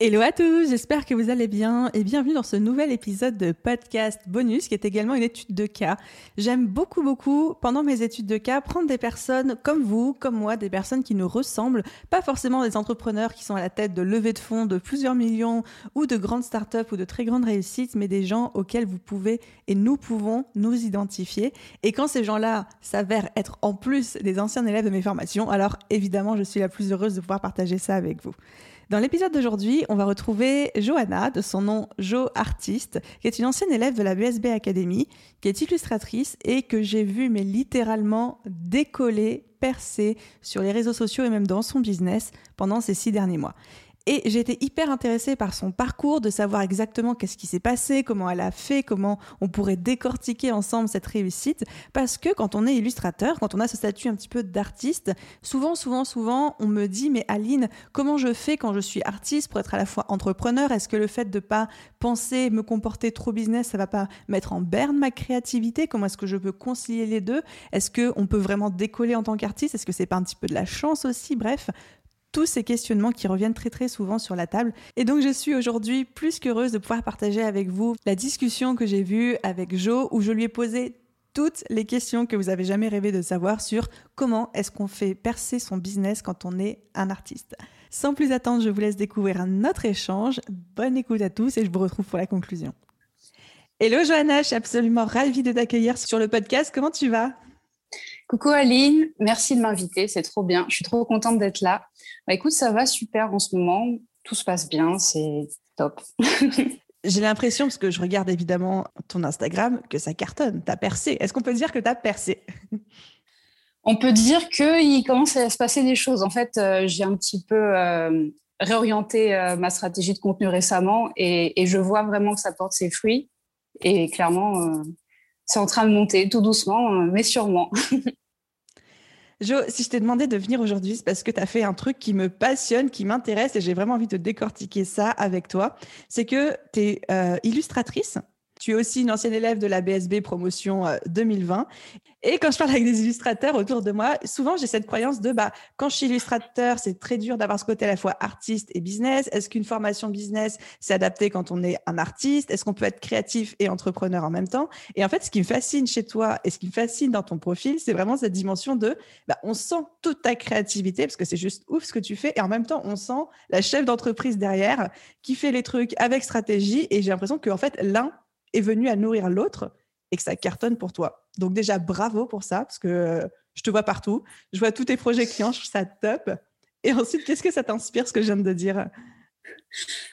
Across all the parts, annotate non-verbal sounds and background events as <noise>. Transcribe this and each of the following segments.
Hello à tous, j'espère que vous allez bien et bienvenue dans ce nouvel épisode de podcast bonus qui est également une étude de cas. J'aime beaucoup beaucoup pendant mes études de cas prendre des personnes comme vous, comme moi, des personnes qui nous ressemblent, pas forcément des entrepreneurs qui sont à la tête de levées de fonds de plusieurs millions ou de grandes startups ou de très grandes réussites, mais des gens auxquels vous pouvez et nous pouvons nous identifier. Et quand ces gens-là s'avèrent être en plus des anciens élèves de mes formations, alors évidemment je suis la plus heureuse de pouvoir partager ça avec vous. Dans l'épisode d'aujourd'hui, on va retrouver Johanna, de son nom Jo Artiste, qui est une ancienne élève de la BSB Academy, qui est illustratrice et que j'ai vu mais littéralement décoller, percer sur les réseaux sociaux et même dans son business pendant ces six derniers mois. Et été hyper intéressée par son parcours, de savoir exactement qu'est-ce qui s'est passé, comment elle a fait, comment on pourrait décortiquer ensemble cette réussite. Parce que quand on est illustrateur, quand on a ce statut un petit peu d'artiste, souvent, souvent, souvent, on me dit, mais Aline, comment je fais quand je suis artiste pour être à la fois entrepreneur? Est-ce que le fait de pas penser, me comporter trop business, ça va pas mettre en berne ma créativité? Comment est-ce que je peux concilier les deux? Est-ce qu'on peut vraiment décoller en tant qu'artiste? Est-ce que c'est pas un petit peu de la chance aussi? Bref, tous ces questionnements qui reviennent très très souvent sur la table. Et donc je suis aujourd'hui plus qu'heureuse de pouvoir partager avec vous la discussion que j'ai vue avec Jo où je lui ai posé toutes les questions que vous avez jamais rêvé de savoir sur comment est-ce qu'on fait percer son business quand on est un artiste. Sans plus attendre, je vous laisse découvrir un autre échange. Bonne écoute à tous et je vous retrouve pour la conclusion. Hello Johanna, je suis absolument ravie de t'accueillir sur le podcast. Comment tu vas? Coucou Aline, merci de m'inviter, c'est trop bien. Je suis trop contente d'être là. Bah, écoute, ça va super en ce moment, tout se passe bien, c'est top. <laughs> J'ai l'impression, parce que je regarde évidemment ton Instagram, que ça cartonne, t'as percé. Est-ce qu'on peut dire que t'as percé? <laughs> On peut dire qu'il commence à se passer des choses. En fait, euh, j'ai un petit peu euh, réorienté euh, ma stratégie de contenu récemment et, et, je vois vraiment que ça porte ses fruits. Et clairement, c'est en train de monter tout doucement, mais sûrement. <laughs> Jo, si je t'ai demandé de venir aujourd'hui, c'est parce que tu as fait un truc qui me passionne, qui m'intéresse et j'ai vraiment envie de décortiquer ça avec toi. C'est que tu es euh, illustratrice tu es aussi une ancienne élève de la BSB promotion 2020. Euh, et quand je parle avec des illustrateurs autour de moi, souvent j'ai cette croyance de bah, quand je suis illustrateur, c'est très dur d'avoir ce côté à la fois artiste et business. Est-ce qu'une formation business, c'est adapté quand on est un artiste? Est-ce qu'on peut être créatif et entrepreneur en même temps? Et en fait, ce qui me fascine chez toi et ce qui me fascine dans ton profil, c'est vraiment cette dimension de bah, on sent toute ta créativité parce que c'est juste ouf ce que tu fais. Et en même temps, on sent la chef d'entreprise derrière qui fait les trucs avec stratégie. Et j'ai l'impression qu'en fait, l'un est venu à nourrir l'autre et que ça cartonne pour toi. Donc déjà, bravo pour ça, parce que euh, je te vois partout. Je vois tous tes projets clients, je trouve ça top. Et ensuite, qu'est-ce que ça t'inspire, ce que je viens de dire?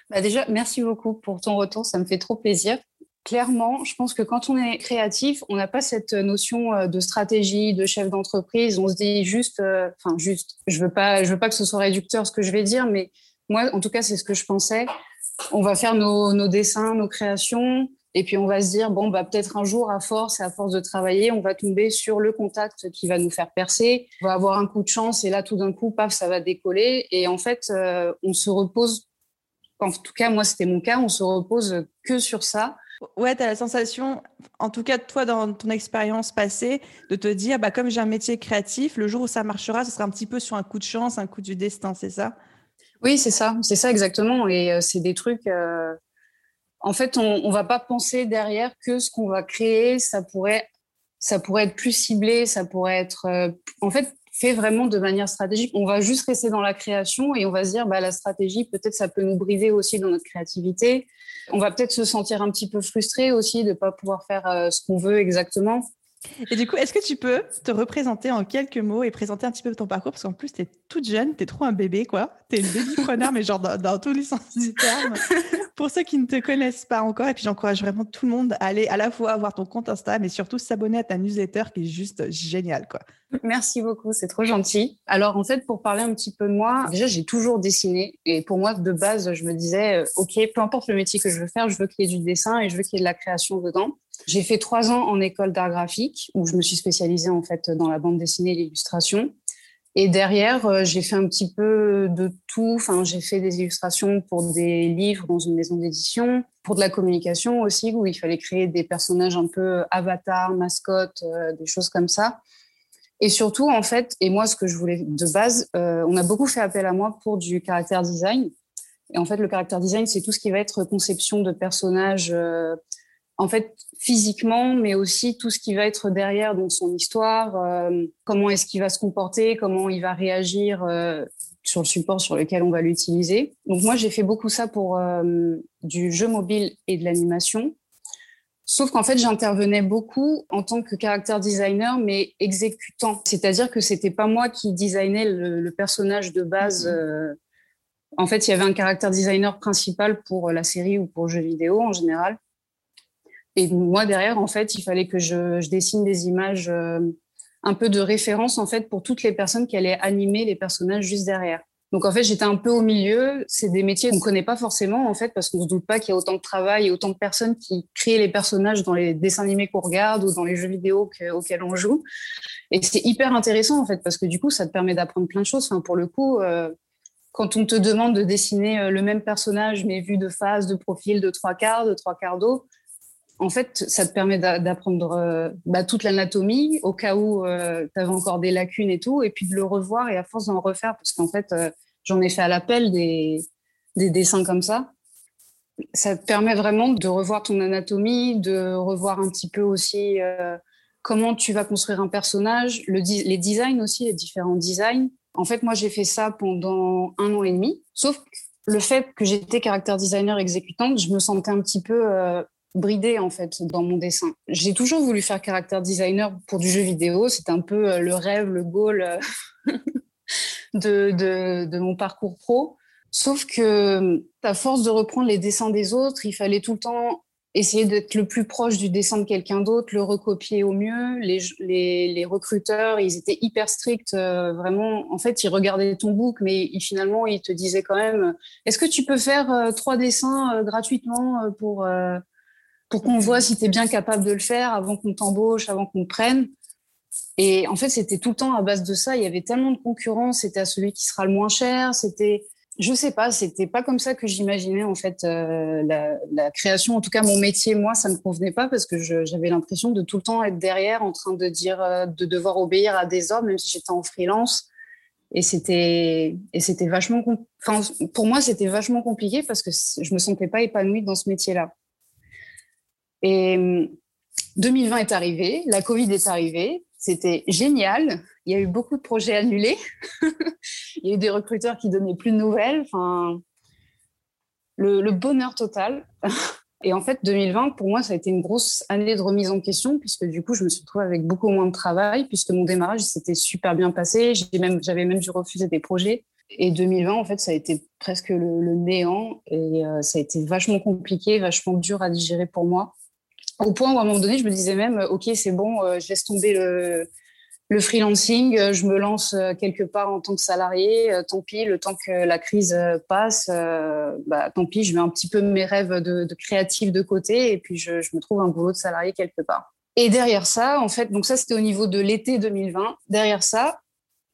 Bah Déjà, merci beaucoup pour ton retour, ça me fait trop plaisir. Clairement, je pense que quand on est créatif, on n'a pas cette notion euh, de stratégie, de chef d'entreprise. On se dit juste, euh, enfin juste, je veux pas, je veux pas que ce soit réducteur ce que je vais dire, mais moi, en tout cas, c'est ce que je pensais. On va faire nos, nos dessins, nos créations, et puis on va se dire, bon, bah, peut-être un jour, à force et à force de travailler, on va tomber sur le contact qui va nous faire percer. On va avoir un coup de chance et là, tout d'un coup, paf, ça va décoller. Et en fait, euh, on se repose, en tout cas, moi, c'était mon cas, on se repose que sur ça. Ouais, tu as la sensation, en tout cas, toi, dans ton expérience passée, de te dire, bah, comme j'ai un métier créatif, le jour où ça marchera, ce sera un petit peu sur un coup de chance, un coup du destin, c'est ça? Oui, c'est ça, c'est ça exactement. Et euh, c'est des trucs. Euh, en fait, on ne va pas penser derrière que ce qu'on va créer, ça pourrait, ça pourrait être plus ciblé, ça pourrait être, euh, en fait, fait vraiment de manière stratégique. On va juste rester dans la création et on va se dire, bah, la stratégie, peut-être, ça peut nous briser aussi dans notre créativité. On va peut-être se sentir un petit peu frustré aussi de ne pas pouvoir faire euh, ce qu'on veut exactement. Et du coup, est-ce que tu peux te représenter en quelques mots et présenter un petit peu ton parcours? Parce qu'en plus, tu es toute jeune, tu es trop un bébé, quoi. Tu es une babypreneur, <laughs> mais genre dans, tous les sens du terme. <laughs> Pour ceux qui ne te connaissent pas encore, et puis j'encourage vraiment tout le monde à aller à la fois voir ton compte Insta, mais surtout s'abonner à ta newsletter qui est juste génial, quoi. Merci beaucoup, c'est trop gentil. Alors en fait, pour parler un petit peu de moi, déjà j'ai toujours dessiné et pour moi de base, je me disais, euh, ok, peu importe le métier que je veux faire, je veux qu'il y ait du dessin et je veux qu'il y ait de la création dedans. J'ai fait trois ans en école d'art graphique où je me suis spécialisée en fait dans la bande dessinée et l'illustration. Et derrière, euh, j'ai fait un petit peu de tout. Enfin, j'ai fait des illustrations pour des livres dans une maison d'édition, pour de la communication aussi, où il fallait créer des personnages un peu avatars, mascottes, euh, des choses comme ça. Et surtout, en fait, et moi, ce que je voulais de base, euh, on a beaucoup fait appel à moi pour du caractère design. Et en fait, le caractère design, c'est tout ce qui va être conception de personnages en fait, physiquement, mais aussi tout ce qui va être derrière, dans son histoire, euh, comment est-ce qu'il va se comporter, comment il va réagir euh, sur le support sur lequel on va l'utiliser. Donc moi, j'ai fait beaucoup ça pour euh, du jeu mobile et de l'animation. Sauf qu'en fait, j'intervenais beaucoup en tant que caractère designer, mais exécutant. C'est-à-dire que c'était pas moi qui designais le, le personnage de base. Mmh. en fait, il y avait un caractère designer principal pour la série ou pour le jeu vidéo en général. Et moi, derrière, en fait, il fallait que je, dessine des images euh, un peu de référence, en fait, pour toutes les personnes qui allaient animer les personnages juste derrière. Donc, en fait, j'étais un peu au milieu. C'est des métiers qu'on ne connaît pas forcément, en fait, parce qu'on ne se doute pas qu'il y a autant de travail autant de personnes qui créent les personnages dans les dessins animés qu'on regarde ou dans les jeux vidéo auxquels on joue. Et c'est hyper intéressant, en fait, parce que du coup, ça te permet d'apprendre plein de choses. Enfin, pour le coup, euh, quand on te demande de dessiner euh, le même personnage, mais vu de face, de profil, de trois quarts, de trois quarts d'eau, en fait, ça te permet d'apprendre euh, bah, toute l'anatomie au cas où euh, tu avais encore des lacunes et tout, et puis de le revoir et à force d'en refaire, parce qu'en fait, euh, j'en ai fait à l'appel des, dessins comme ça. Ça te permet vraiment de revoir ton anatomie, de revoir un petit peu aussi comment tu vas construire un personnage, les designs aussi, les différents designs. En fait, moi, j'ai fait ça pendant un an et demi, sauf le fait que j'étais caractère designer exécutante, je me sentais un petit peu bridé en fait dans mon dessin. J'ai toujours voulu faire caractère designer pour du jeu vidéo. C'était un peu euh, le rêve, le goal euh, <laughs> de, de, mon parcours pro. Sauf que à force de reprendre les dessins des autres, il fallait tout le temps essayer d'être le plus proche du dessin de quelqu'un d'autre, le recopier au mieux. Les, les, les, recruteurs, ils étaient hyper stricts, euh, vraiment. En fait, ils regardaient ton book, mais finalement, ils te disaient quand même, est-ce que tu peux faire trois dessins gratuitement pour pour qu'on voit si tu es bien capable de le faire avant qu'on t'embauche, avant qu'on te prenne. Et en fait, c'était tout le temps à base de ça. Il y avait tellement de concurrence. C'était à celui qui sera le moins cher. C'était, je sais pas, c'était pas comme ça que j'imaginais en fait euh, la, création. En tout cas, mon métier, moi, ça me convenait pas parce que j'avais l'impression de tout le temps être derrière, en train de dire, euh, de devoir obéir à des ordres, même si j'étais en freelance. Et c'était, et c'était vachement, enfin, pour moi, c'était vachement compliqué parce que je me sentais pas épanouie dans ce métier-là. Et 2020 hum, est arrivé, la Covid est arrivée, c'était génial. Il y a eu beaucoup de projets annulés. <laughs> Il y a eu des recruteurs qui donnaient plus de nouvelles. Enfin, le, bonheur total. <laughs> Et en fait, 2020, pour moi, ça a été une grosse année de remise en question, puisque du coup, je me suis retrouvée avec beaucoup moins de travail, puisque mon démarrage s'était super bien passé. J'avais même, même dû refuser des projets. Et 2020, en fait, ça a été presque le, néant. Et euh, ça a été vachement compliqué, vachement dur à digérer pour moi. Au point où à un moment donné, je me disais même, euh, OK, c'est bon, euh, je laisse tomber le, freelancing, euh, je me lance quelque part en tant que salarié, tant pis, le temps que la crise passe, bah, tant pis, je mets un petit peu mes rêves de, de créatif de côté et puis je, je, me trouve un boulot de salarié quelque part. Et derrière ça, en fait, donc ça c'était au niveau de l'été 2020. Derrière ça,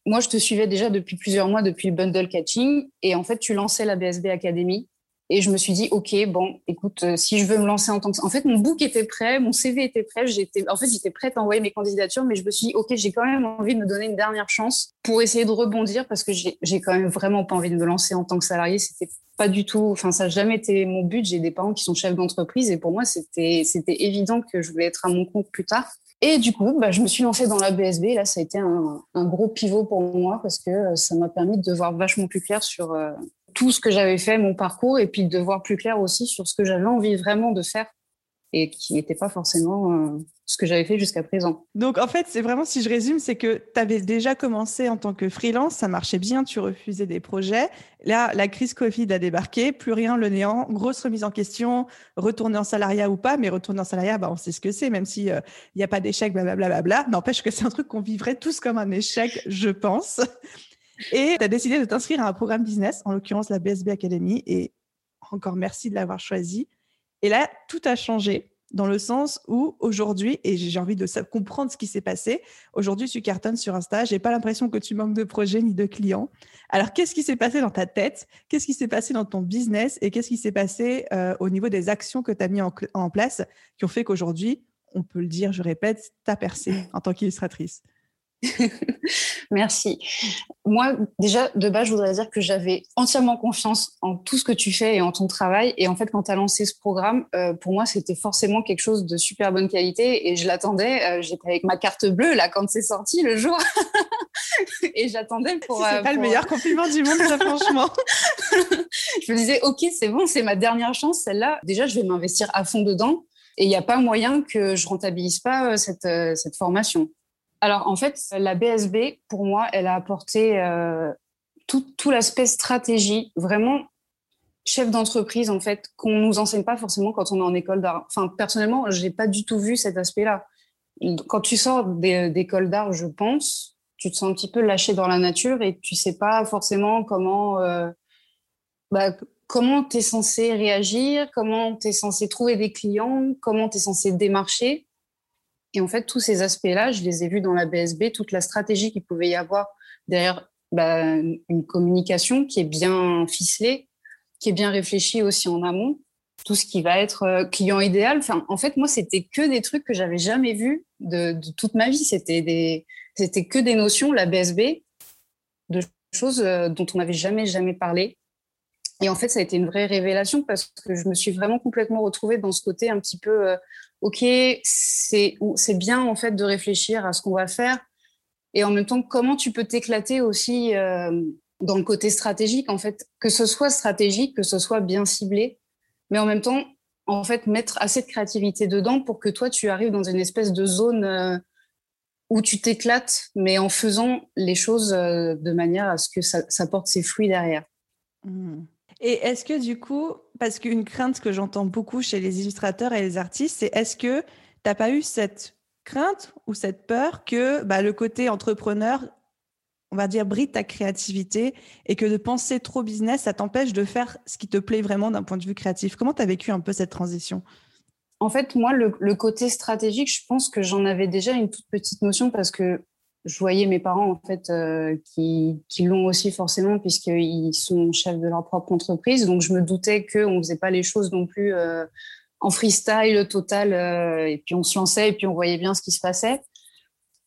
moi je te suivais déjà depuis plusieurs mois depuis le bundle catching et en fait tu lançais la BSB Academy et je me suis dit, OK, bon, écoute, euh, si je veux me lancer en tant que... En fait, mon book était prêt, mon CV était prêt. J'étais, en fait, j'étais prête à envoyer mes candidatures, mais je me suis dit, OK, j'ai quand même envie de me donner une dernière chance pour essayer de rebondir parce que j'ai, j'ai quand même vraiment pas envie de me lancer en tant que salarié. C'était pas du tout, enfin, ça n'a jamais été mon but. J'ai des parents qui sont chefs d'entreprise et pour moi, c'était, c'était évident que je voulais être à mon compte plus tard. Et du coup, bah, je me suis lancée dans la BSB. Là, ça a été un, gros pivot pour moi parce que euh, ça m'a permis de voir vachement plus clair sur, euh, tout ce que j'avais fait, mon parcours, et puis de voir plus clair aussi sur ce que j'avais envie vraiment de faire et qui n'était pas forcément euh, ce que j'avais fait jusqu'à présent. Donc en fait, c'est vraiment, si je résume, c'est que tu avais déjà commencé en tant que freelance, ça marchait bien, tu refusais des projets. Là, la crise Covid a débarqué, plus rien, le néant, grosse remise en question, retourner en salariat ou pas, mais retourner en salariat, bah, on sait ce que c'est, même s'il n'y euh, a pas d'échec, blablabla. N'empêche que c'est un truc qu'on vivrait tous comme un échec, je pense. Et tu as décidé de t'inscrire à un programme business, en l'occurrence la BSB Academy. Et encore merci de l'avoir choisi. Et là, tout a changé. dans le sens où aujourd'hui, et j'ai envie de comprendre ce qui s'est passé, aujourd'hui tu cartonnes sur Insta, j'ai pas l'impression que tu manques de projets ni de clients. Alors qu'est-ce qui s'est passé dans ta tête? Qu'est-ce qui s'est passé dans ton business? Et qu'est-ce qui s'est passé euh, au niveau des actions que tu as mis en, en place qui ont fait qu'aujourd'hui, on peut le dire, je répète, tu as percé en tant qu'illustratrice? <laughs> Merci. Moi, déjà, de base, je voudrais dire que j'avais entièrement confiance en tout ce que tu fais et en ton travail. Et en fait, quand tu as lancé ce programme, euh, pour moi, c'était forcément quelque chose de super bonne qualité. Et je l'attendais. Euh, j'étais avec ma carte bleue, là, quand c'est sorti le jour. <laughs> et j'attendais pour. C'est pas le meilleur compliment du monde, ça, franchement. <laughs> je me disais, OK, c'est bon, c'est ma dernière chance, celle-là. Déjà, je vais m'investir à fond dedans. Et il n'y a pas moyen que je rentabilise pas euh, cette, cette formation. Alors en fait, la BSB, pour moi, elle a apporté euh, tout, l'aspect stratégie, vraiment chef d'entreprise, en fait, qu'on nous enseigne pas forcément quand on est en école d'art. Enfin, personnellement, je n'ai pas du tout vu cet aspect-là. Quand tu sors d'école d'art, je pense, tu te sens un petit peu lâché dans la nature et tu sais pas forcément comment... Euh, bah, comment tu es censé réagir, comment tu es censé trouver des clients, comment tu es censé démarcher. Et en fait, tous ces aspects-là, je les ai vus dans la BSB, toute la stratégie qu'il pouvait y avoir derrière bah, une communication qui est bien ficelée, qui est bien réfléchie aussi en amont, tout ce qui va être euh, client idéal. En fait, moi, c'était que des trucs que j'avais jamais vus de, toute ma vie. C'était des, c'était que des notions, la BSB, de choses euh, dont on n'avait jamais, jamais parlé. Et en fait, ça a été une vraie révélation parce que je me suis vraiment complètement retrouvée dans ce côté un petit peu euh, ok, c'est bien en fait de réfléchir à ce qu'on va faire et en même temps comment tu peux t'éclater aussi euh, dans le côté stratégique en fait, que ce soit stratégique, que ce soit bien ciblé, mais en même temps en fait mettre assez de créativité dedans pour que toi tu arrives dans une espèce de zone euh, où tu t'éclates, mais en faisant les choses euh, de manière à ce que ça, porte ses fruits derrière. Mmh. Et est-ce que du coup, parce qu'une crainte que j'entends beaucoup chez les illustrateurs et les artistes, c'est est-ce que tu n'as pas eu cette crainte ou cette peur que bah, le côté entrepreneur, on va dire, bride ta créativité et que de penser trop business, ça t'empêche de faire ce qui te plaît vraiment d'un point de vue créatif? Comment tu as vécu un peu cette transition? En fait, moi, le, côté stratégique, je pense que j'en avais déjà une toute petite notion parce que je voyais mes parents en fait euh, qui, l'ont aussi forcément puisqu'ils sont chefs de leur propre entreprise. Donc je me doutais qu'on ne faisait pas les choses non plus euh, en freestyle total euh, et puis on se lançait et puis on voyait bien ce qui se passait.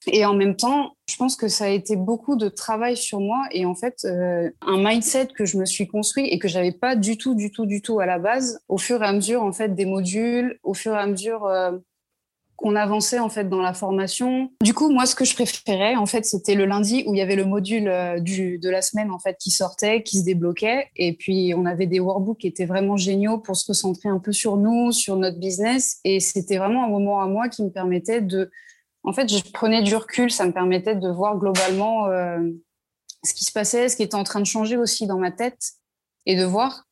Et en même temps, je pense que ça a été beaucoup de travail sur moi et en fait un mindset que je me suis construit et que j'avais pas du tout, du tout, du tout à la base. Au fur et à mesure en fait des modules, au fur et à mesure qu'on avançait en fait dans la formation. Du coup, moi, ce que je préférais, en fait, c'était le lundi où il y avait le module euh, de la semaine en fait qui sortait, qui se débloquait, et puis on avait des workbooks qui étaient vraiment géniaux pour se recentrer un peu sur nous, sur notre business, et c'était vraiment un moment à moi qui me permettait de, en fait, je prenais du recul, ça me permettait de voir globalement euh, ce qui se passait, ce qui était en train de changer aussi dans ma tête, et de voir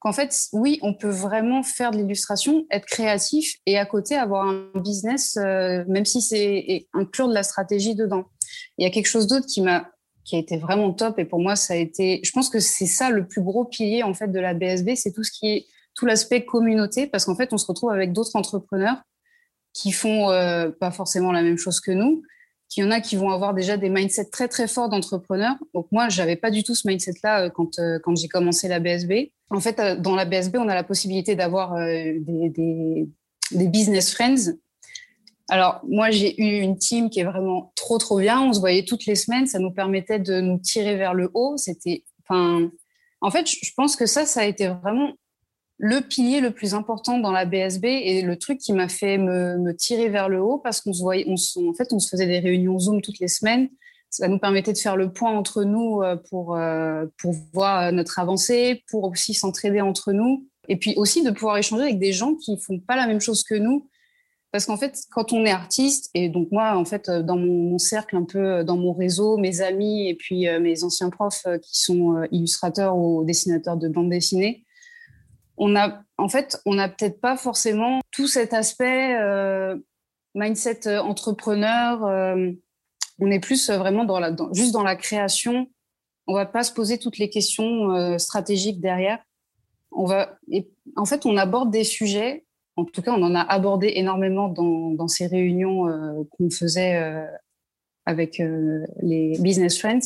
qu'en fait, oui, on peut vraiment faire de l'illustration, être créatif et à côté avoir un business, euh, même si c'est inclure de la stratégie dedans. Il y a quelque chose d'autre qui m'a qui a été vraiment top et pour moi ça a été je pense que c'est ça le plus gros pilier en fait de la BSB c'est tout ce qui est tout l'aspect communauté parce qu'en fait on se retrouve avec d'autres entrepreneurs qui font euh, pas forcément la même chose que nous qu'il y en a qui vont avoir déjà des mindsets très très forts d'entrepreneurs. Donc moi, j'avais pas du tout ce mindset-là euh, quand, euh, quand j'ai commencé la BSB. En fait, euh, dans la BSB, on a la possibilité d'avoir des, des, des, business friends. Alors moi, j'ai eu une team qui est vraiment trop trop bien. On se voyait toutes les semaines. Ça nous permettait de nous tirer vers le haut. C'était, enfin, en fait, je pense que ça, ça a été vraiment le pilier le plus important dans la BSB et le truc qui m'a fait me, tirer vers le haut parce qu'on se voyait, on en fait, on se faisait des réunions Zoom toutes les semaines. Ça nous permettait de faire le point entre nous euh, pour, euh, pour voir notre avancée, pour aussi s'entraider entre nous et puis aussi de pouvoir échanger avec des gens qui font pas la même chose que nous. Parce qu'en fait, quand on est artiste, et donc moi, en fait, dans mon, cercle, un peu dans mon réseau, mes amis et puis euh, mes anciens profs qui sont illustrateurs ou dessinateurs de bande dessinée, on a, en fait, on n'a peut-être pas forcément tout cet aspect euh, mindset euh, entrepreneur. Euh, on est plus vraiment juste dans la création. On va pas se poser toutes les questions stratégiques derrière. En fait, on aborde des sujets en tout cas, on en a abordé énormément dans, ces réunions qu'on faisait avec les business friends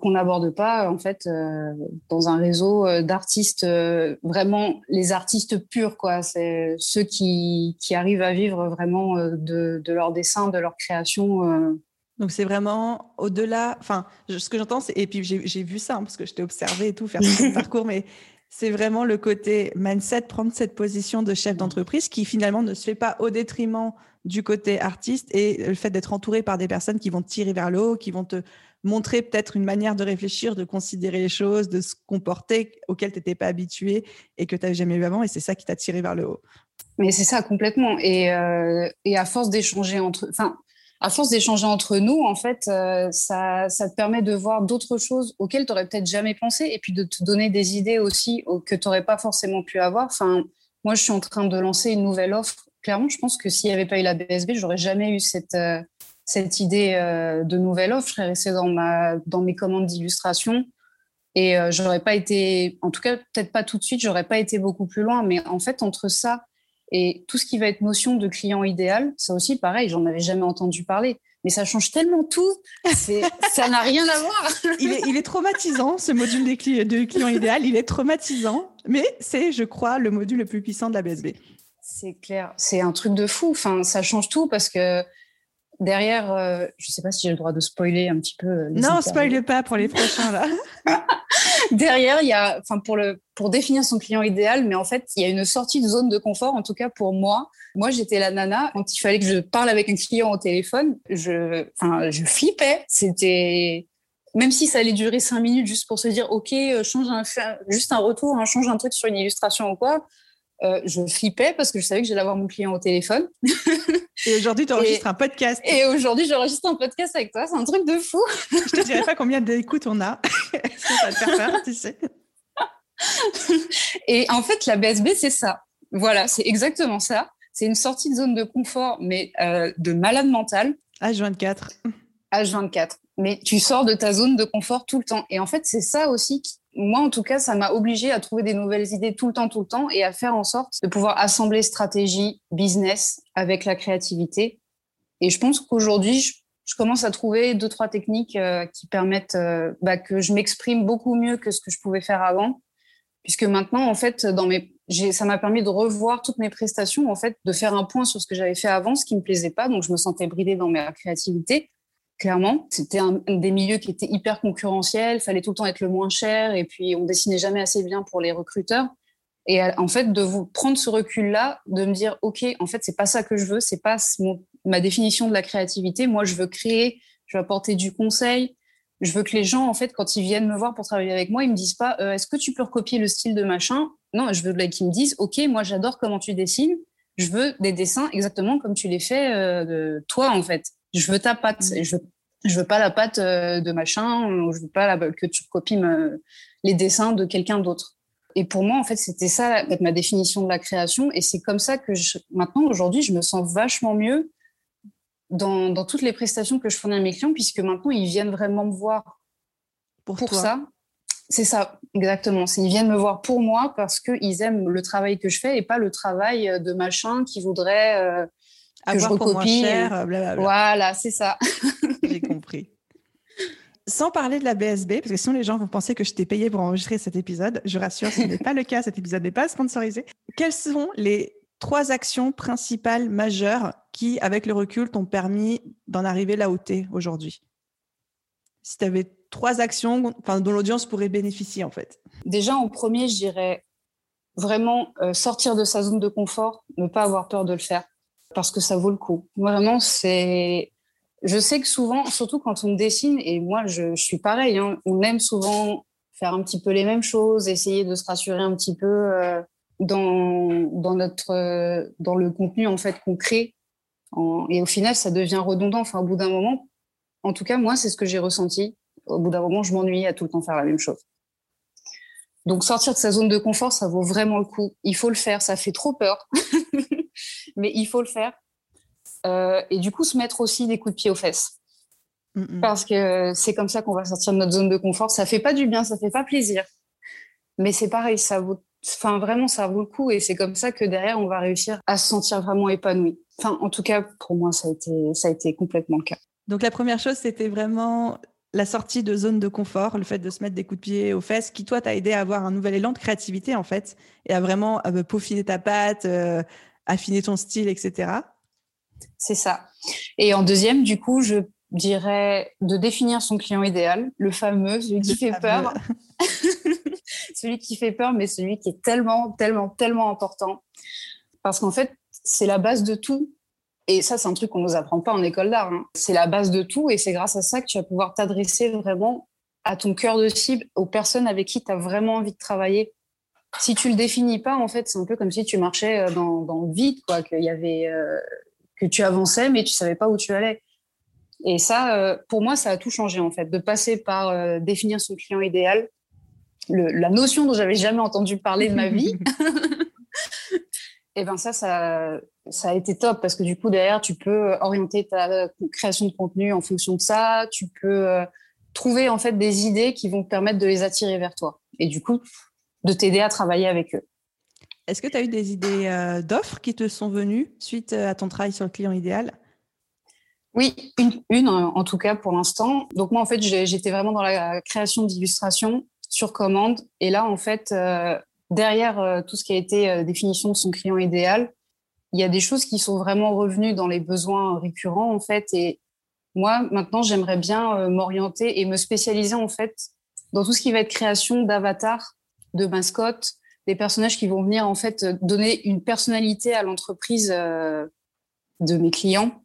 qu'on n'aborde pas en fait euh, dans un réseau euh, d'artistes euh, vraiment les artistes purs quoi. C'est ceux qui, qui, arrivent à vivre vraiment de, de, leur dessin de leur création donc c'est vraiment au-delà enfin ce que j'entends et puis j'ai vu ça hein, parce que je t'ai observé et tout faire tout <laughs> parcours mais c'est vraiment le côté mindset prendre cette position de chef d'entreprise qui finalement ne se fait pas au détriment du côté artiste et le fait d'être entouré par des personnes qui vont te tirer vers le haut, qui vont te montrer peut-être une manière de réfléchir, de considérer les choses, de se comporter auquel tu n'étais pas habitué et que tu n'avais jamais vu avant. Et c'est ça qui t'a tiré vers le haut. Mais c'est ça complètement. Et, euh, et à force d'échanger entre, enfin, à force d'échanger entre nous, en fait, euh, ça, ça, te permet de voir d'autres choses auxquelles tu n'aurais peut-être jamais pensé et puis de te donner des idées aussi que tu n'aurais pas forcément pu avoir. Enfin, moi, je suis en train de lancer une nouvelle offre. Clairement, je pense que s'il n'y avait pas eu la BSB, j'aurais jamais eu cette, euh, cette idée euh, de nouvelle offre. Je serais restée dans, ma, dans mes commandes d'illustration et euh, j'aurais pas été, en tout cas, peut-être pas tout de suite, j'aurais pas été beaucoup plus loin. Mais en fait, entre ça et tout ce qui va être notion de client idéal, ça aussi, pareil, j'en avais jamais entendu parler. Mais ça change tellement tout, <laughs> ça n'a rien à voir. il, est, il est traumatisant, ce module des de client idéal, il est traumatisant, mais c'est, je crois, le module le plus puissant de la BSB. C'est clair, c'est un truc de fou. Enfin, ça change tout parce que derrière, euh, je ne sais pas si j'ai le droit de spoiler un petit peu. Euh, non, spoile pas pour les prochains là. <laughs> <laughs> derrière, il y a, enfin pour le, pour définir son client idéal, mais en fait, il y a une sortie de zone de confort. En tout cas pour moi, moi j'étais la nana quand il fallait que je parle avec un client au téléphone, je, enfin, je flippais. C'était même si ça allait durer cinq minutes juste pour se dire, ok, euh, change un, juste un retour, hein, change un truc sur une illustration ou quoi. Euh, je flippais parce que je savais que j'allais avoir mon client au téléphone. et aujourd'hui, tu <laughs> enregistres un podcast. Et aujourd'hui, j'enregistre un podcast avec toi. C'est un truc de fou. je te dirais pas combien d'écoutes on a. <laughs> ça va te faire peur, tu sais. <laughs> et en fait, la BSB, c'est ça. Voilà, c'est exactement ça. C'est une sortie de zone de confort, mais euh, de malade mental. H24. H24. Mais tu sors de ta zone de confort tout le temps. Et en fait, c'est ça aussi qui moi, en tout cas, ça m'a obligé à trouver des nouvelles idées tout le temps, tout le temps, et à faire en sorte de pouvoir assembler stratégie, business avec la créativité. Et je pense qu'aujourd'hui, je, commence à trouver deux, trois techniques euh, qui permettent euh, bah, que je m'exprime beaucoup mieux que ce que je pouvais faire avant. Puisque maintenant, en fait, dans mes, ça m'a permis de revoir toutes mes prestations, en fait, de faire un point sur ce que j'avais fait avant, ce qui me plaisait pas. Donc, je me sentais bridée dans ma créativité clairement. C'était un, des milieux qui était hyper concurrentiel, fallait tout le temps être le moins cher et puis on dessinait jamais assez bien pour les recruteurs. Et en fait, de vous prendre ce recul-là, de me dire, OK, en fait, c'est pas ça que je veux, c'est pas ma définition de la créativité. Moi, je veux créer, je veux apporter du conseil. Je veux que les gens, en fait, quand ils viennent me voir pour travailler avec moi, ils me disent pas, euh, est-ce que tu peux recopier le style de machin? Non, je veux qu'ils me disent, OK, moi, j'adore comment tu dessines. Je veux des dessins exactement comme tu les fais euh, toi, en fait. Je veux ta patte. Mm. Je, je veux pas la patte euh, de machin. Je veux pas que tu copies les dessins de quelqu'un d'autre. Et pour moi, en fait, c'était ça ma définition de la création. Et c'est comme ça que maintenant, aujourd'hui, je me sens vachement mieux dans, toutes les prestations que je fournis à mes clients, puisque maintenant, ils viennent vraiment me voir pour, ça. C'est ça, exactement. Ils viennent me voir pour moi parce qu'ils aiment le travail que je fais et pas le travail de machin qui voudrait euh, que je recopie. Euh, voilà, c'est ça. <laughs> J'ai compris. Sans parler de la BSB, parce que sinon les gens vont penser que je t'ai payé pour enregistrer cet épisode. Je rassure, ce n'est pas le cas. Cet épisode n'est pas sponsorisé. Quelles sont les trois actions principales majeures qui, avec le recul, t'ont permis d'en arriver là où tu es aujourd'hui? Si tu avais trois actions dont l'audience pourrait bénéficier, en fait. Déjà, en premier, je dirais vraiment euh, sortir de sa zone de confort, ne pas avoir peur de le faire parce que ça vaut le coup. Vraiment, c'est. Je sais que souvent, surtout quand on dessine, et moi je, suis pareil, hein, on aime souvent faire un petit peu les mêmes choses, essayer de se rassurer un petit peu euh, dans, dans, notre, euh, dans le contenu en fait qu'on crée. et au final, ça devient redondant. Enfin, au bout d'un moment, en tout cas, moi, c'est ce que j'ai ressenti. Au bout d'un moment, je m'ennuie à tout le temps faire la même chose. Donc, sortir de sa zone de confort, ça vaut vraiment le coup. Il faut le faire. Ça fait trop peur. <laughs> mais il faut le faire. Euh, et du coup, se mettre aussi des coups de pied aux fesses. Parce que c'est comme ça qu'on va sortir de notre zone de confort. Ça fait pas du bien, ça fait pas plaisir. Mais c'est pareil, ça vaut Enfin, vraiment, ça vaut le coup. Et c'est comme ça que derrière, on va réussir à se sentir vraiment épanoui. Enfin, en tout cas, pour moi, ça a été, ça a été complètement le cas. Donc, la première chose, c'était vraiment la sortie de zone de confort, le fait de se mettre des coups de pied aux fesses, qui toi t'a aidé à avoir un nouvel élan de créativité en fait, et à vraiment euh, peaufiner ta patte, euh, affiner ton style, etc. C'est ça. Et en deuxième, du coup, je dirais de définir son client idéal, le fameux, celui qui fait peur. <laughs> celui qui fait peur, mais celui qui est tellement, tellement, tellement important. Parce qu'en fait, c'est la base de tout. Et ça, c'est un truc qu'on ne nous apprend pas en école d'art. Hein. C'est la base de tout et c'est grâce à ça que tu vas pouvoir t'adresser vraiment à ton cœur de cible, aux personnes avec qui tu as vraiment envie de travailler. Si tu le définis pas, en fait, c'est un peu comme si tu marchais euh, dans, dans le vide, quoi, qu'il y avait, euh, que tu avançais, mais tu savais pas où tu allais. Et ça, euh, pour moi, ça a tout changé, en fait, de passer par définir son client idéal, la notion dont j'avais jamais entendu parler de ma vie. <laughs> <laughs> et ben ça, ça, ça a été top parce que du coup, derrière, tu peux orienter ta création de contenu en fonction de ça. Tu peux trouver en fait des idées qui vont te permettre de les attirer vers toi et du coup, de t'aider à travailler avec eux. Est-ce que tu as eu des idées euh, d'offres qui te sont venues suite euh, à ton travail sur le client idéal? Oui, une, en tout cas pour l'instant. Donc moi, en fait, j'étais vraiment dans la création d'illustrations sur commande. Et là, en fait, derrière tout ce qui a été définition de son client idéal, il y a des choses qui sont vraiment revenues dans les besoins récurrents en fait. Et moi, maintenant, j'aimerais bien euh, m'orienter et me spécialiser en fait dans tout ce qui va être création d'avatars, de mascottes, des personnages qui vont venir en fait donner une personnalité à l'entreprise euh, de mes clients.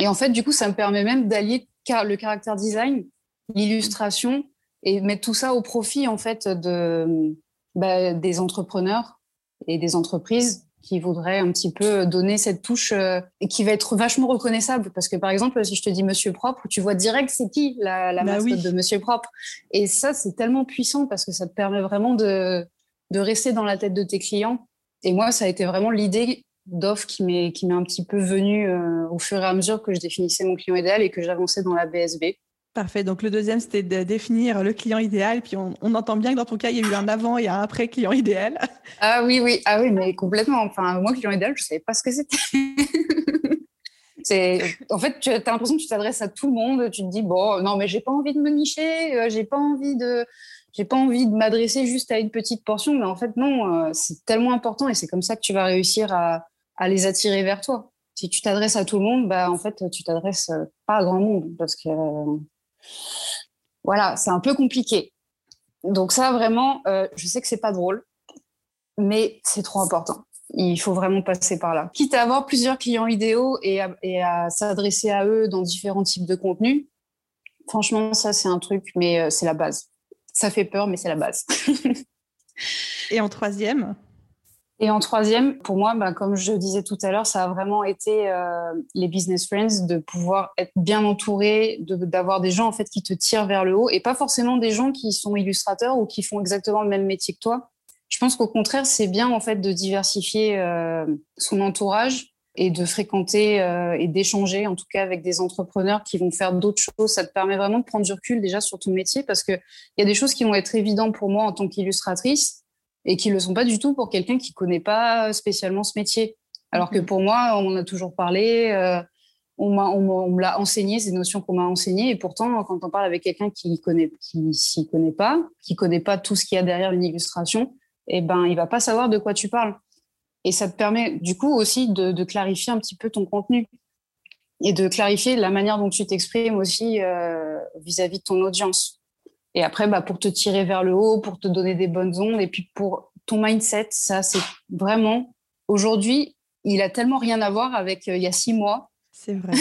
Et en fait, du coup, ça me permet même d'allier le caractère design, l'illustration et mettre tout ça au profit en fait de bah, des entrepreneurs et des entreprises qui voudrait un petit peu donner cette touche euh, et qui va être vachement reconnaissable. Parce que par exemple, si je te dis Monsieur Propre, tu vois direct c'est qui la, la bah mascotte de Monsieur Propre. Et ça, c'est tellement puissant parce que ça te permet vraiment de, de rester dans la tête de tes clients. Et moi, ça a été vraiment l'idée d'offre qui m'est qui m'est un petit peu venue euh, au fur et à mesure que je définissais mon client idéal et que j'avançais dans la BSB. Parfait. Donc le deuxième, c'était de définir le client idéal. Puis on, entend bien que dans ton cas, il y a eu un avant et un après client idéal. <laughs> Ah oui, oui, ah oui, mais complètement. Enfin, moi, client idéal, je savais pas ce que c'était. <laughs> en fait, tu as l'impression que tu t'adresses à tout le monde. Tu te dis bon, non, mais j'ai pas envie de me nicher. Euh, j'ai pas envie de, j'ai pas envie de m'adresser juste à une petite portion. Mais en fait, non, euh, c'est tellement important et c'est comme ça que tu vas réussir à, à les attirer vers toi. Si tu t'adresses à tout le monde, bah en fait, tu t'adresses pas à grand monde parce que voilà, c'est un peu compliqué. Donc ça, vraiment, euh, je sais que c'est pas drôle, mais c'est trop important. Il faut vraiment passer par là. Quitte à avoir plusieurs clients idéaux et à, s'adresser à eux dans différents types de contenus, franchement, ça, c'est un truc, mais euh, c'est la base. Ça fait peur, mais c'est la base. <laughs> et en troisième et en troisième, pour moi, bah, comme je disais tout à l'heure, ça a vraiment été euh, les business friends, de pouvoir être bien entouré, d'avoir des gens en fait qui te tirent vers le haut, et pas forcément des gens qui sont illustrateurs ou qui font exactement le même métier que toi. Je pense qu'au contraire, c'est bien en fait de diversifier euh, son entourage et de fréquenter euh, et d'échanger, en tout cas avec des entrepreneurs qui vont faire d'autres choses. Ça te permet vraiment de prendre du recul déjà sur ton métier parce que il y a des choses qui vont être évidentes pour moi en tant qu'illustratrice et qui ne le sont pas du tout pour quelqu'un qui ne connaît pas spécialement ce métier. Alors que mhm. pour moi, on en a toujours parlé, euh, on, on, me l'a enseigné, ces notions qu'on m'a enseignées, et pourtant, quand on parle avec quelqu'un qui connaît, qui s'y connaît pas, qui connaît pas tout ce qu'il y a derrière une illustration, eh ben, il va pas savoir de quoi tu parles. Et ça te permet, du coup, aussi de, clarifier un petit peu ton contenu et de clarifier la manière dont tu t'exprimes aussi euh, vis-à-vis de ton audience. Et après, bah, pour te tirer vers le haut, pour te donner des bonnes ondes, et puis pour ton mindset, ça, c'est vraiment aujourd'hui, il a tellement rien à voir avec euh, il y a six mois. C'est vrai.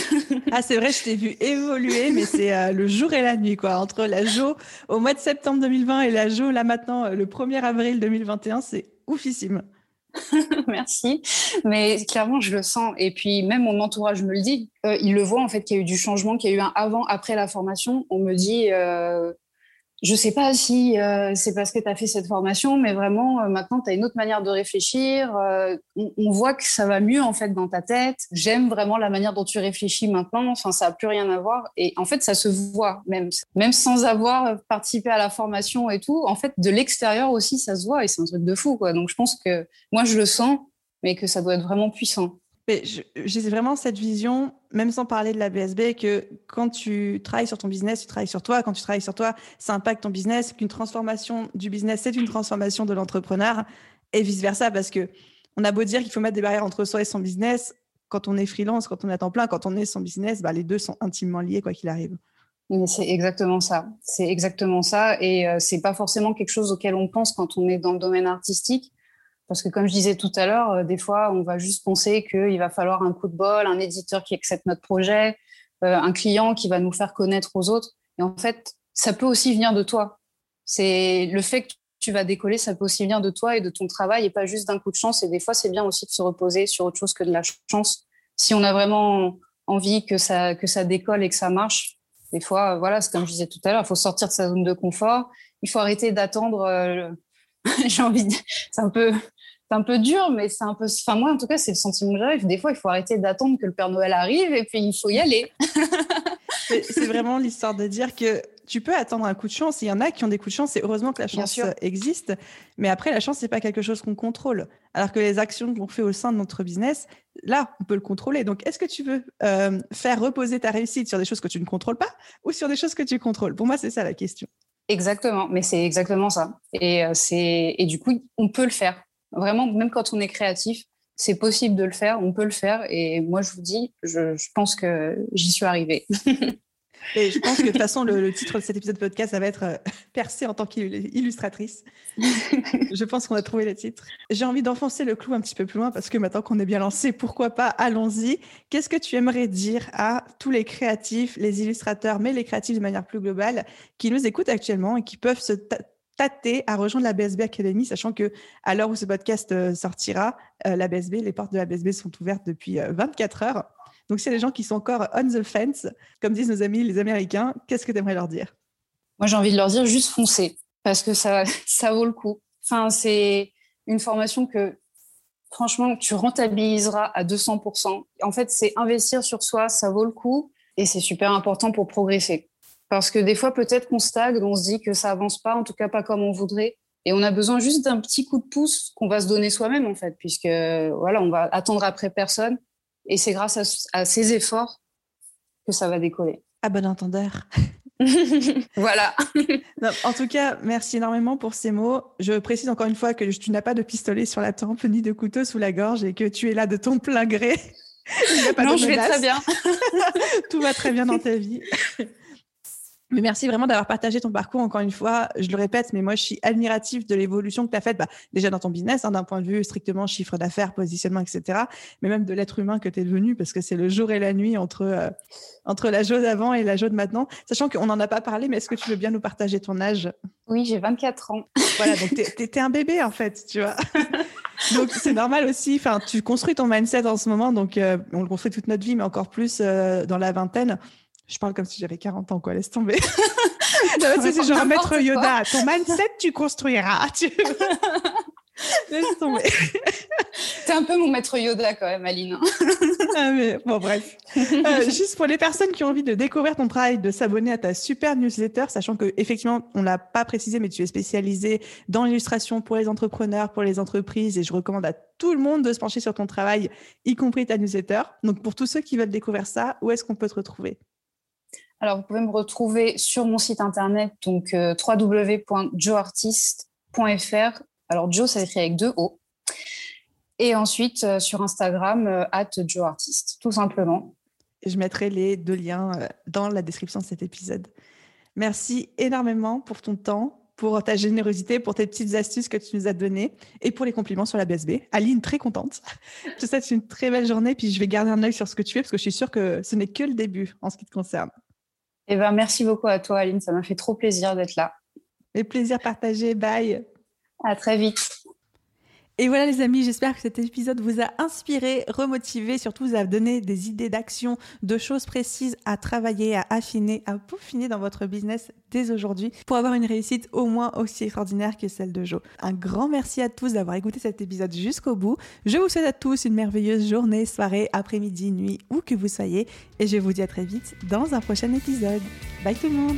Ah, c'est vrai, je t'ai vu évoluer, mais c'est euh, le jour et la nuit, quoi. Entre la Jo au mois de septembre 2020 et la Jo, là maintenant, euh, le 1er avril 2021, c'est oufissime. <laughs> Merci. Mais clairement, je le sens. Et puis, même mon entourage me le dit. il le voit, en fait, qu'il y a eu du changement, qu'il y a eu un avant, après la formation. On me dit, je sais pas si euh, c'est parce que tu as fait cette formation, mais vraiment, euh, maintenant, tu as une autre manière de réfléchir. Euh, on, voit que ça va mieux, en fait, dans ta tête. J'aime vraiment la manière dont tu réfléchis maintenant. Enfin, ça n'a plus rien à voir. Et en fait, ça se voit, même, même sans avoir participé à la formation et tout. En fait, de l'extérieur aussi, ça se voit et c'est un truc de fou, quoi. Donc, je pense que moi, je le sens, mais que ça doit être vraiment puissant. J'ai vraiment cette vision, même sans parler de la BSB, que quand tu travailles sur ton business, tu travailles sur toi. Quand tu travailles sur toi, ça impacte ton business. Qu'une transformation du business, c'est une transformation de l'entrepreneur et vice versa. Parce que on a beau dire qu'il faut mettre des barrières entre soi et son business. Quand on est freelance, quand on est à temps plein, quand on est son business, bah, les deux sont intimement liés, quoi qu'il arrive. C'est exactement ça. C'est exactement ça. Et euh, c'est pas forcément quelque chose auquel on pense quand on est dans le domaine artistique. Parce que comme je disais tout à l'heure, euh, des fois, on va juste penser qu'il va falloir un coup de bol, un éditeur qui accepte notre projet, euh, un client qui va nous faire connaître aux autres. Et en fait, ça peut aussi venir de toi. C'est le fait que tu vas décoller, ça peut aussi venir de toi et de ton travail et pas juste d'un coup de chance. Et des fois, c'est bien aussi de se reposer sur autre chose que de la chance. Si on a vraiment envie que ça, que ça décolle et que ça marche, des fois, voilà, c'est comme je disais tout à l'heure, il faut sortir de sa zone de confort. Il faut arrêter d'attendre. Euh, <laughs> j'ai envie de... c'est un peu c'est un peu dur, mais c'est un peu. Enfin, moi, en tout cas, c'est le sentiment que j'arrive. Des fois, il faut arrêter d'attendre que le Père Noël arrive et puis il faut y aller. <laughs> c'est vraiment l'histoire de dire que tu peux attendre un coup de chance. Il y en a qui ont des coups de chance et heureusement que la chance existe. Mais après, la chance, c'est pas quelque chose qu'on contrôle. Alors que les actions qu'on fait au sein de notre business, là, on peut le contrôler. Donc, est-ce que tu veux euh, faire reposer ta réussite sur des choses que tu ne contrôles pas ou sur des choses que tu contrôles? Pour moi, c'est ça la question. Exactement, mais c'est exactement ça. Et, euh, c'est et du coup, on peut le faire. Vraiment, même quand on est créatif, c'est possible de le faire, on peut le faire. Et moi, je vous dis, je, pense que j'y suis arrivée. <laughs> Et je pense que de toute façon, le, titre de cet épisode de podcast, ça va être euh, <laughs> Percée en tant qu'illustratrice. <laughs> je pense qu'on a trouvé le titre. J'ai envie d'enfoncer le clou un petit peu plus loin parce que maintenant qu'on est bien lancé, pourquoi pas, allons-y. Qu'est-ce que tu aimerais dire à tous les créatifs, les illustrateurs, mais les créatifs de manière plus globale, qui nous écoutent actuellement et qui peuvent se tâter à rejoindre la BSB Academy, sachant que à l'heure où ce podcast euh, sortira, euh, la BSB, les portes de la BSB sont ouvertes depuis 24 euh, heures. Donc, s'il y des gens qui sont encore on the fence, comme disent nos amis les Américains, qu'est-ce que tu aimerais leur dire? Moi, j'ai envie de leur dire juste foncer, parce que ça, <laughs> ça vaut le coup. Enfin, c'est une formation que, franchement, tu rentabiliseras à 200%. En fait, c'est investir sur soi, ça vaut le coup, et c'est super important pour progresser. Parce que des fois, peut-être qu'on stagne, on se dit que ça avance pas, en tout cas pas comme on voudrait. Et on a besoin juste d'un petit coup de pouce qu'on va se donner soi-même, en fait, puisque voilà, on va attendre après personne. Et c'est grâce à, ces efforts que ça va décoller. À bon entendeur. <laughs> <laughs> voilà. en tout cas, merci énormément pour ces mots. Je précise encore une fois que tu n'as pas de pistolet sur la tempe ni de couteau sous la gorge et que tu es là de ton plein gré. <laughs> non, je vais très bien. Tout va très bien dans ta vie. Mais merci vraiment d'avoir partagé ton parcours encore une fois. Je le répète, mais moi, je suis admirative de l'évolution que tu as faite, bah, déjà dans ton business, hein, d'un point de vue strictement chiffre d'affaires, positionnement, etc., mais même de l'être humain que tu es devenu, parce que c'est le jour et la nuit entre, euh, entre la Jo d'avant et la de maintenant. Sachant qu'on n'en a pas parlé, mais est-ce que tu veux bien nous partager ton âge? Oui, j'ai 24 ans. Voilà, donc tu es, un bébé, en fait, tu vois. <laughs> donc c'est normal aussi. Enfin, tu construis ton mindset en ce moment, donc euh, on le construit toute notre vie, mais encore plus euh, dans la vingtaine. Je parle comme si j'avais 40 ans, quoi. Laisse tomber. <laughs> c'est genre maître Yoda. Ton mindset, tu construiras. <laughs> Laisse tomber. <laughs> T'es un peu mon maître Yoda quand même, Aline. ah mais, bon, bref. Euh, juste pour les personnes qui ont envie de découvrir ton travail, de s'abonner à ta super newsletter, sachant que effectivement, on l'a pas précisé, mais tu es spécialisé dans l'illustration pour les entrepreneurs, pour les entreprises, et je recommande à tout le monde de se pencher sur ton travail, y compris ta newsletter. Donc, pour tous ceux qui veulent découvrir ça, où est-ce qu'on peut te retrouver? Alors, vous pouvez me retrouver sur mon site internet, donc euh. Alors, Joe, ça s'écrit avec deux O. Et ensuite, euh, sur Instagram, euh, at joeartist, tout simplement. Je mettrai les deux liens dans la description de cet épisode. Merci énormément pour ton temps, pour ta générosité, pour tes petites astuces que tu nous as données et pour les compliments sur la BSB. Aline, très contente. <laughs> Je te souhaite une très belle journée, puis je vais garder un œil sur ce que tu fais parce que je suis sûre que ce n'est que le début en ce qui te concerne. Eh ben, merci beaucoup à toi, Aline. Ça m'a fait trop plaisir d'être là. Et plaisir partagé. Bye. À très vite. Et voilà les amis, j'espère que cet épisode vous a inspiré, remotivé, surtout vous a donné des idées d'action, de choses précises à travailler, à affiner, à peaufiner dans votre business dès aujourd'hui pour avoir une réussite au moins aussi extraordinaire que celle de Joe. Un grand merci à tous d'avoir écouté cet épisode jusqu'au bout. Je vous souhaite à tous une merveilleuse journée, soirée, après-midi, nuit, où que vous soyez. Et je vous dis à très vite dans un prochain épisode. Bye tout le monde